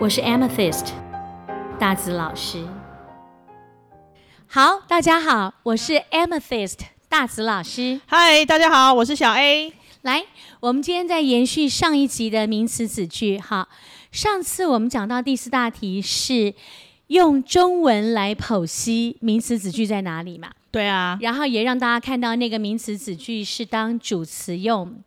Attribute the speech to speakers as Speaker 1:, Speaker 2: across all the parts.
Speaker 1: 我是 Amethyst 大紫老师。好，大家好，我是 Amethyst 大紫老师。
Speaker 2: 嗨，大家好，我是小 A。
Speaker 1: 来，我们今天在延续上一集的名词子句。哈，上次我们讲到第四大题是用中文来剖析名词子句在哪里嘛？
Speaker 2: 对啊。
Speaker 1: 然后也让大家看到那个名词子句是当主词用。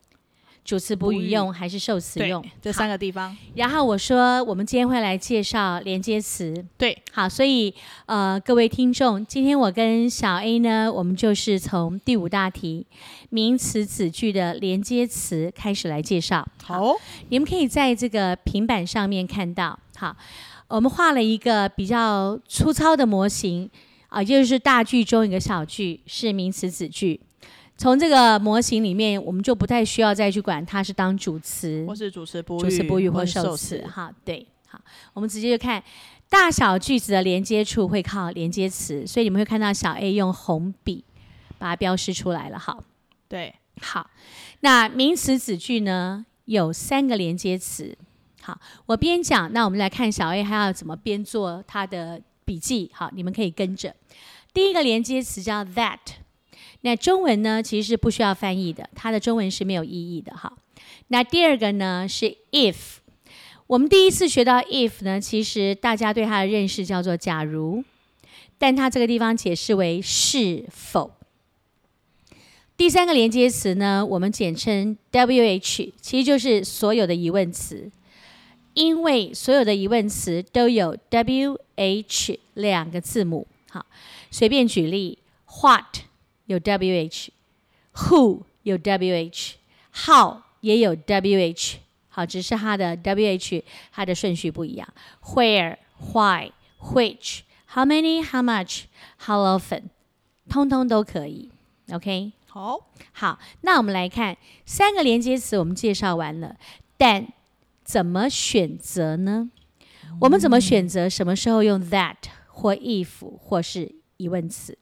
Speaker 1: 主词补语用还是受词用？
Speaker 2: 这三个地方。
Speaker 1: 然后我说，我们今天会来介绍连接词。
Speaker 2: 对，
Speaker 1: 好，所以呃，各位听众，今天我跟小 A 呢，我们就是从第五大题名词子句的连接词开始来介绍。
Speaker 2: 好，
Speaker 1: 你们可以在这个平板上面看到。好，我们画了一个比较粗糙的模型啊，呃，就是大句中一个小句是名词子句。从这个模型里面，我们就不太需要再去管它是当主词，
Speaker 2: 或是主词补语，
Speaker 1: 主词补语或受词。哈，对，好，我们直接就看大小句子的连接处会靠连接词，所以你们会看到小 A 用红笔把它标示出来了。好，
Speaker 2: 对，
Speaker 1: 好，那名词子句呢有三个连接词。好，我边讲，那我们来看小 A 还要怎么边做他的笔记。好，你们可以跟着。第一个连接词叫 that。那中文呢，其实是不需要翻译的，它的中文是没有意义的哈。那第二个呢是 if，我们第一次学到 if 呢，其实大家对它的认识叫做假如，但它这个地方解释为是否。第三个连接词呢，我们简称 WH，其实就是所有的疑问词，因为所有的疑问词都有 WH 两个字母。好，随便举例，What。有 WH，Who 有 WH，How 也有 WH，好，只是它的 WH 它的顺序不一样。Where，Why，Which，How many，How much，How often，通通都可以。OK，
Speaker 2: 好，
Speaker 1: 好，那我们来看三个连接词，我们介绍完了，但怎么选择呢？嗯、我们怎么选择什么时候用 that 或 if 或是疑问词？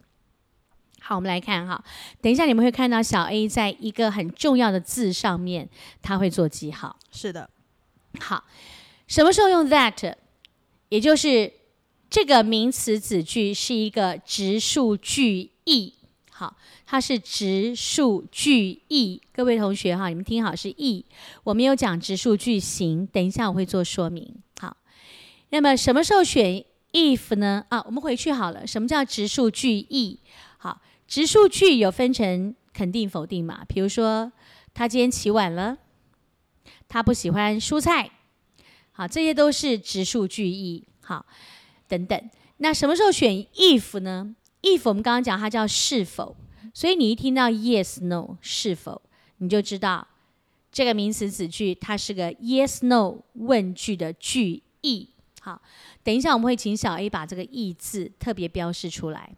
Speaker 1: 好，我们来看哈。等一下，你们会看到小 A 在一个很重要的字上面，他会做记号。
Speaker 2: 是的。
Speaker 1: 好，什么时候用 that？也就是这个名词子句是一个直述句意。好，它是直述句意。各位同学哈，你们听好是意。我没有讲直述句型，等一下我会做说明。好，那么什么时候选 if 呢？啊，我们回去好了。什么叫直述句意？好。直述句有分成肯定、否定嘛？比如说，他今天起晚了，他不喜欢蔬菜，好，这些都是直述句意。好，等等。那什么时候选 if 呢？if 我们刚刚讲它叫是否，所以你一听到 yes no 是否，你就知道这个名词子句它是个 yes no 问句的句意。好，等一下我们会请小 A 把这个意字特别标示出来。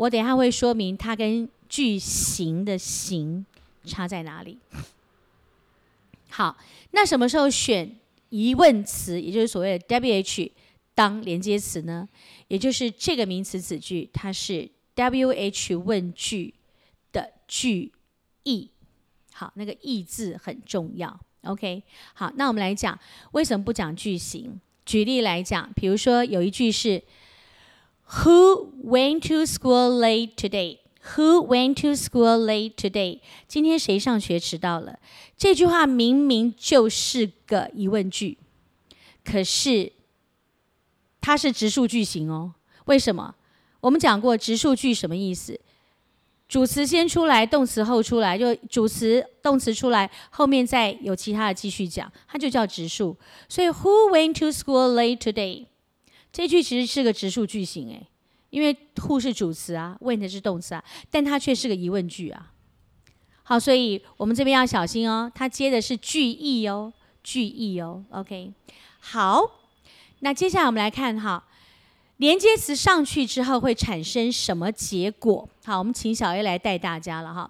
Speaker 1: 我等一下会说明它跟句型的型差在哪里。好，那什么时候选疑问词，也就是所谓的 WH 当连接词呢？也就是这个名词子句，它是 WH 问句的句意。好，那个意字很重要。OK，好，那我们来讲，为什么不讲句型？举例来讲，比如说有一句是 Who went to school late today? Who went to school late today? 今天谁上学迟到了？这句话明明就是个疑问句，可是它是直述句型哦。为什么？我们讲过直述句什么意思？主词先出来，动词后出来，就主词、动词出来，后面再有其他的继续讲，它就叫直述。所以 Who went to school late today？这句其实是个直述句型诶。因为 who 是主词啊，went 是动词啊，但它却是个疑问句啊。好，所以我们这边要小心哦，它接的是句意哦，句意哦。OK，好，那接下来我们来看哈，连接词上去之后会产生什么结果？好，我们请小 A 来带大家了哈。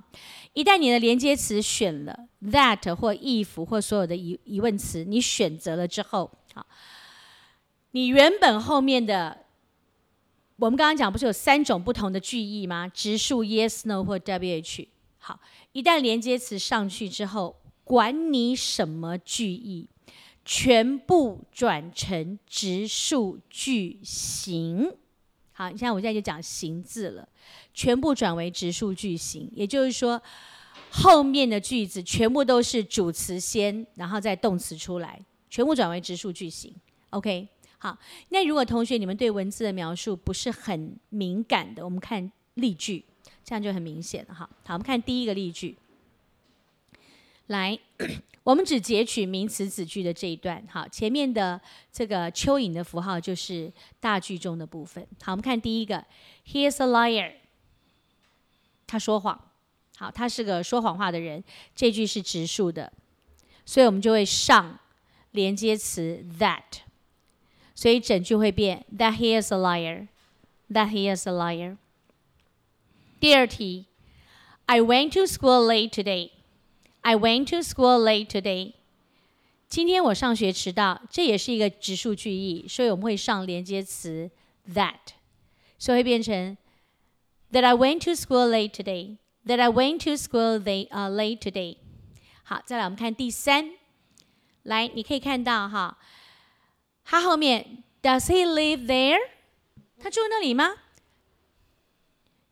Speaker 1: 一旦你的连接词选了 that 或 if 或所有的疑疑问词，你选择了之后，好，你原本后面的。我们刚刚讲不是有三种不同的句意吗？直述 yes no 或 wh。好，一旦连接词上去之后，管你什么句意，全部转成直述句型。好，你看我现在就讲型字了，全部转为直述句型，也就是说，后面的句子全部都是主词先，然后再动词出来，全部转为直述句型。OK。好，那如果同学你们对文字的描述不是很敏感的，我们看例句，这样就很明显了哈。好，我们看第一个例句，来，我们只截取名词子句的这一段，好，前面的这个蚯蚓的符号就是大句中的部分。好，我们看第一个，He is a liar，他说谎，好，他是个说谎话的人，这句是直述的，所以我们就会上连接词 that。所以整句会变，That he is a liar. That he is a liar. 第二题，I went to school late today. I went to school late today. 今天我上学迟到，这也是一个直述句意，所以我们会上连接词 that，所以会变成 That I went to school late today. That I went to school they uh late today. 好，再来我们看第三，来你可以看到哈。 他后面，Does he live there？他住那里吗？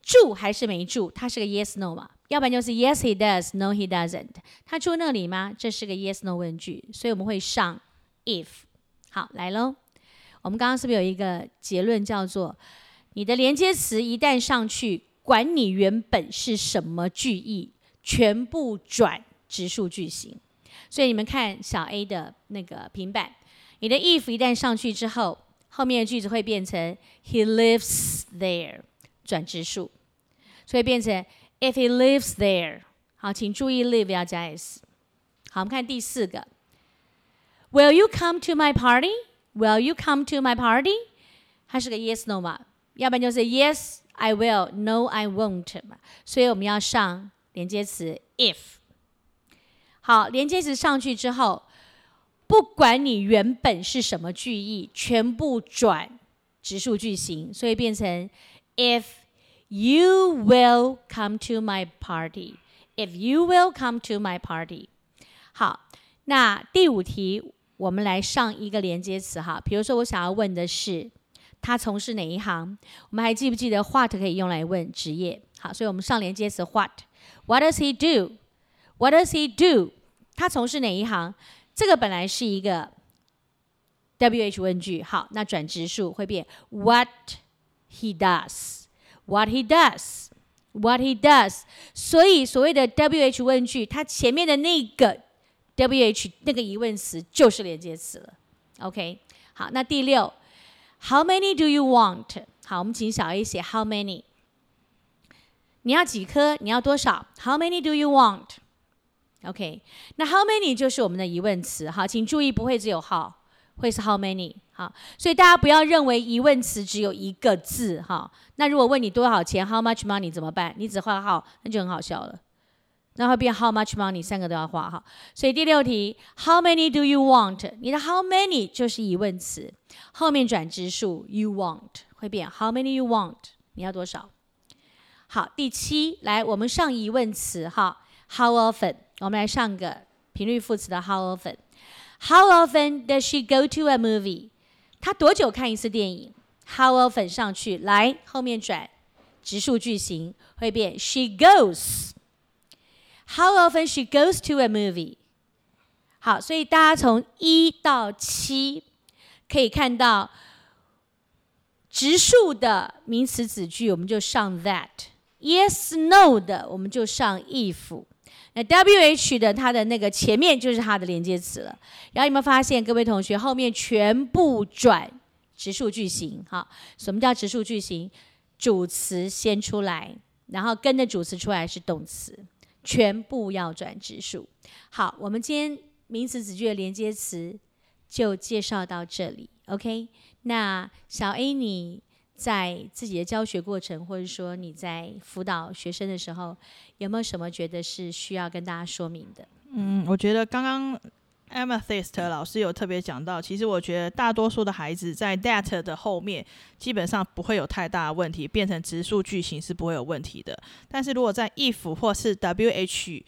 Speaker 1: 住还是没住？他是个 yes no 嘛？要不然就是 yes he does，no he doesn't。他住那里吗？这是个 yes no 问句，所以我们会上 if。好，来喽。我们刚刚是不是有一个结论叫做，你的连接词一旦上去，管你原本是什么句意，全部转直述句型。所以你们看小 A 的那个平板。你的 if 一旦上去之后，后面的句子会变成 He lives there，转直述，所以变成 If he lives there。好，请注意 live 要加 s。好，我们看第四个，Will you come to my party？Will you come to my party？它是个 yes no 嘛？要不然就是 Yes I will，No I won't 嘛？所以我们要上连接词 if。好，连接词上去之后。不管你原本是什么句意，全部转直述句型，所以变成 If you will come to my party, if you will come to my party。好，那第五题我们来上一个连接词哈，比如说我想要问的是他从事哪一行，我们还记不记得 what 可以用来问职业？好，所以我们上连接词 what，What does he do? What does he do? 他从事哪一行？这个本来是一个 WH 问句，好，那转直述会变 What he does，What he does，What he does。所以所谓的 WH 问句，它前面的那个 WH 那个疑问词就是连接词了。OK，好，那第六，How many do you want？好，我们请小 A 写 How many？你要几颗？你要多少？How many do you want？OK，那 how many 就是我们的疑问词，好，请注意不会只有 how，会是 how many，好，所以大家不要认为疑问词只有一个字，哈。那如果问你多少钱，how much money 怎么办？你只画 how，那就很好笑了，那会变 how much money，三个都要画哈。所以第六题，how many do you want？你的 how many 就是疑问词，后面转直数 you want 会变 how many you want，你要多少？好，第七，来我们上疑问词哈，how often。我们来上个频率副词的 How often。How often does she go to a movie？她多久看一次电影？How often 上去，来后面转质数句型，会变 She goes。How often she goes to a movie？好，所以大家从一到七可以看到质数的名词子句，我们就上 that。Yes no 的，我们就上 if。那 WH 的它的那个前面就是它的连接词了。然后有没有发现，各位同学后面全部转直数句型？哈，什么叫直数句型？主词先出来，然后跟着主词出来是动词。全部要转直数。好，我们今天名词子句的连接词就介绍到这里。OK，那小 A，你在自己的教学过程，或者说你在辅导学生的时候，有没有什么觉得是需要跟大家说明的？
Speaker 2: 嗯，我觉得刚刚。Amethyst 老师有特别讲到，其实我觉得大多数的孩子在 that 的后面基本上不会有太大的问题，变成直数句型是不会有问题的。但是如果在 if 或是 wh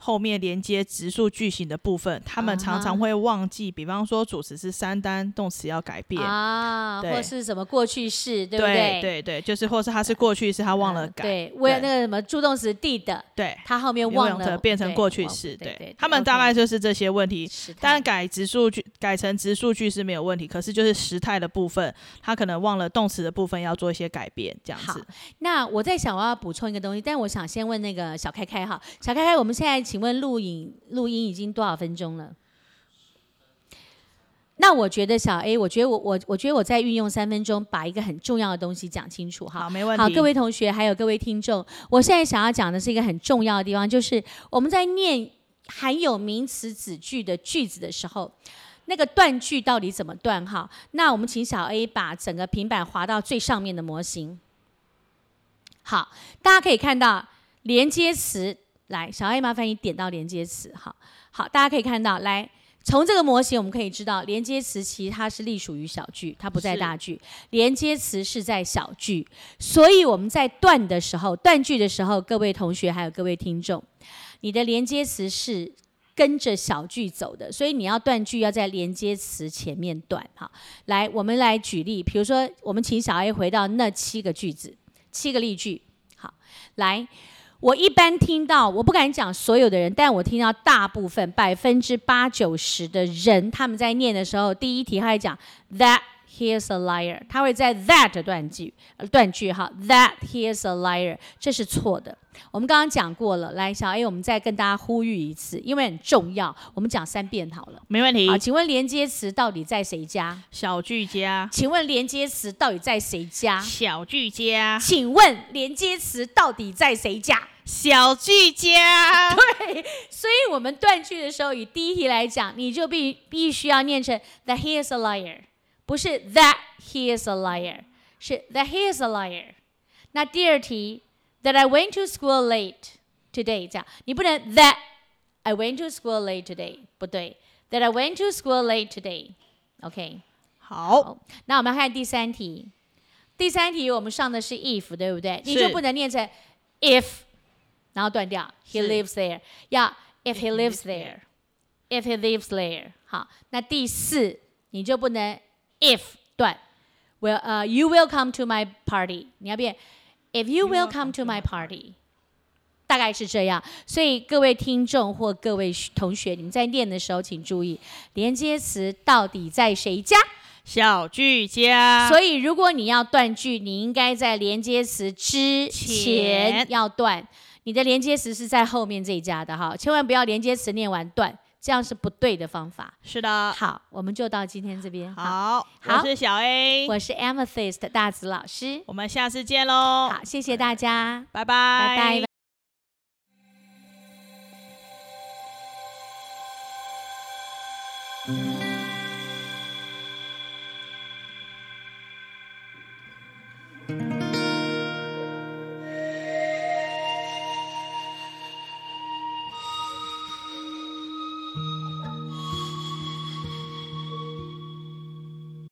Speaker 2: 后面连接直述句型的部分，他们常常会忘记，uh. 比方说主词是三单，动词要改变啊，uh, 对或
Speaker 1: 是什么过去式，对不对？
Speaker 2: 对对对，就是或是他是过去式，他忘了改。Uh,
Speaker 1: 对，为了那个什么助动词 did，
Speaker 2: 对，
Speaker 1: 他后面忘了
Speaker 2: 变成过去式。对，对他们大概就是这些问题。当然改直数句改成直数句是没有问题，可是就是时态的部分，他可能忘了动词的部分要做一些改变，这样子。
Speaker 1: 那我在想我要补充一个东西，但我想先问那个小开开哈，小开开，我们现在。请问录影录音已经多少分钟了？那我觉得小 A，我觉得我我我觉得我在运用三分钟，把一个很重要的东西讲清楚哈。
Speaker 2: 好，没问题。
Speaker 1: 好，各位同学还有各位听众，我现在想要讲的是一个很重要的地方，就是我们在念含有名词子句的句子的时候，那个断句到底怎么断？哈，那我们请小 A 把整个平板滑到最上面的模型。好，大家可以看到连接词。来，小 A，麻烦你点到连接词，好。好，大家可以看到，来，从这个模型我们可以知道，连接词其实它是隶属于小句，它不在大句，连接词是在小句，所以我们在断的时候，断句的时候，各位同学还有各位听众，你的连接词是跟着小句走的，所以你要断句要在连接词前面断，好，来，我们来举例，比如说，我们请小 A 回到那七个句子，七个例句，好，来。我一般听到，我不敢讲所有的人，但我听到大部分百分之八九十的人，他们在念的时候，第一题他会讲 that he is a liar，他会在 that 断句，断句哈，that he is a liar，这是错的。我们刚刚讲过了，来小 A，我们再跟大家呼吁一次，因为很重要，我们讲三遍好了。
Speaker 2: 没问题。
Speaker 1: 好，请问连接词到底在谁家？
Speaker 2: 小句家。
Speaker 1: 请问连接词到底在谁家？
Speaker 2: 小句家。
Speaker 1: 请问连接词到底在谁家？
Speaker 2: 小句家。
Speaker 1: 对，所以我们断句的时候，以第一题来讲，你就必必须要念成 that he is a liar，不是 that he is a liar，是 that he is a liar。那第二题。That I went to school late today，这样你不能 That I went to school late today，不对。That I went to school late today，OK，
Speaker 2: 好，
Speaker 1: 好。那我们看第三题，第三题我们上的是 if，对不对？是你就不能念成 if，然后断掉。He lives there，要 if he lives there，if he lives there。好，那第四你就不能 if 断。Well，呃，you will come to my party，你要变。If you will come to my party，大概是这样。所以各位听众或各位同学，你们在念的时候请注意，连接词到底在谁家？
Speaker 2: 小句家。
Speaker 1: 所以如果你要断句，你应该在连接词之前要断。你的连接词是在后面这一家的哈，千万不要连接词念完断，这样是不对的方法。
Speaker 2: 是的。
Speaker 1: 好，我们就到今天这边。
Speaker 2: 好，好，我是小 A，
Speaker 1: 我是 Amethyst 大子老师，
Speaker 2: 我们下次见喽。
Speaker 1: 好，谢谢大家，
Speaker 2: 拜拜，
Speaker 1: 拜拜。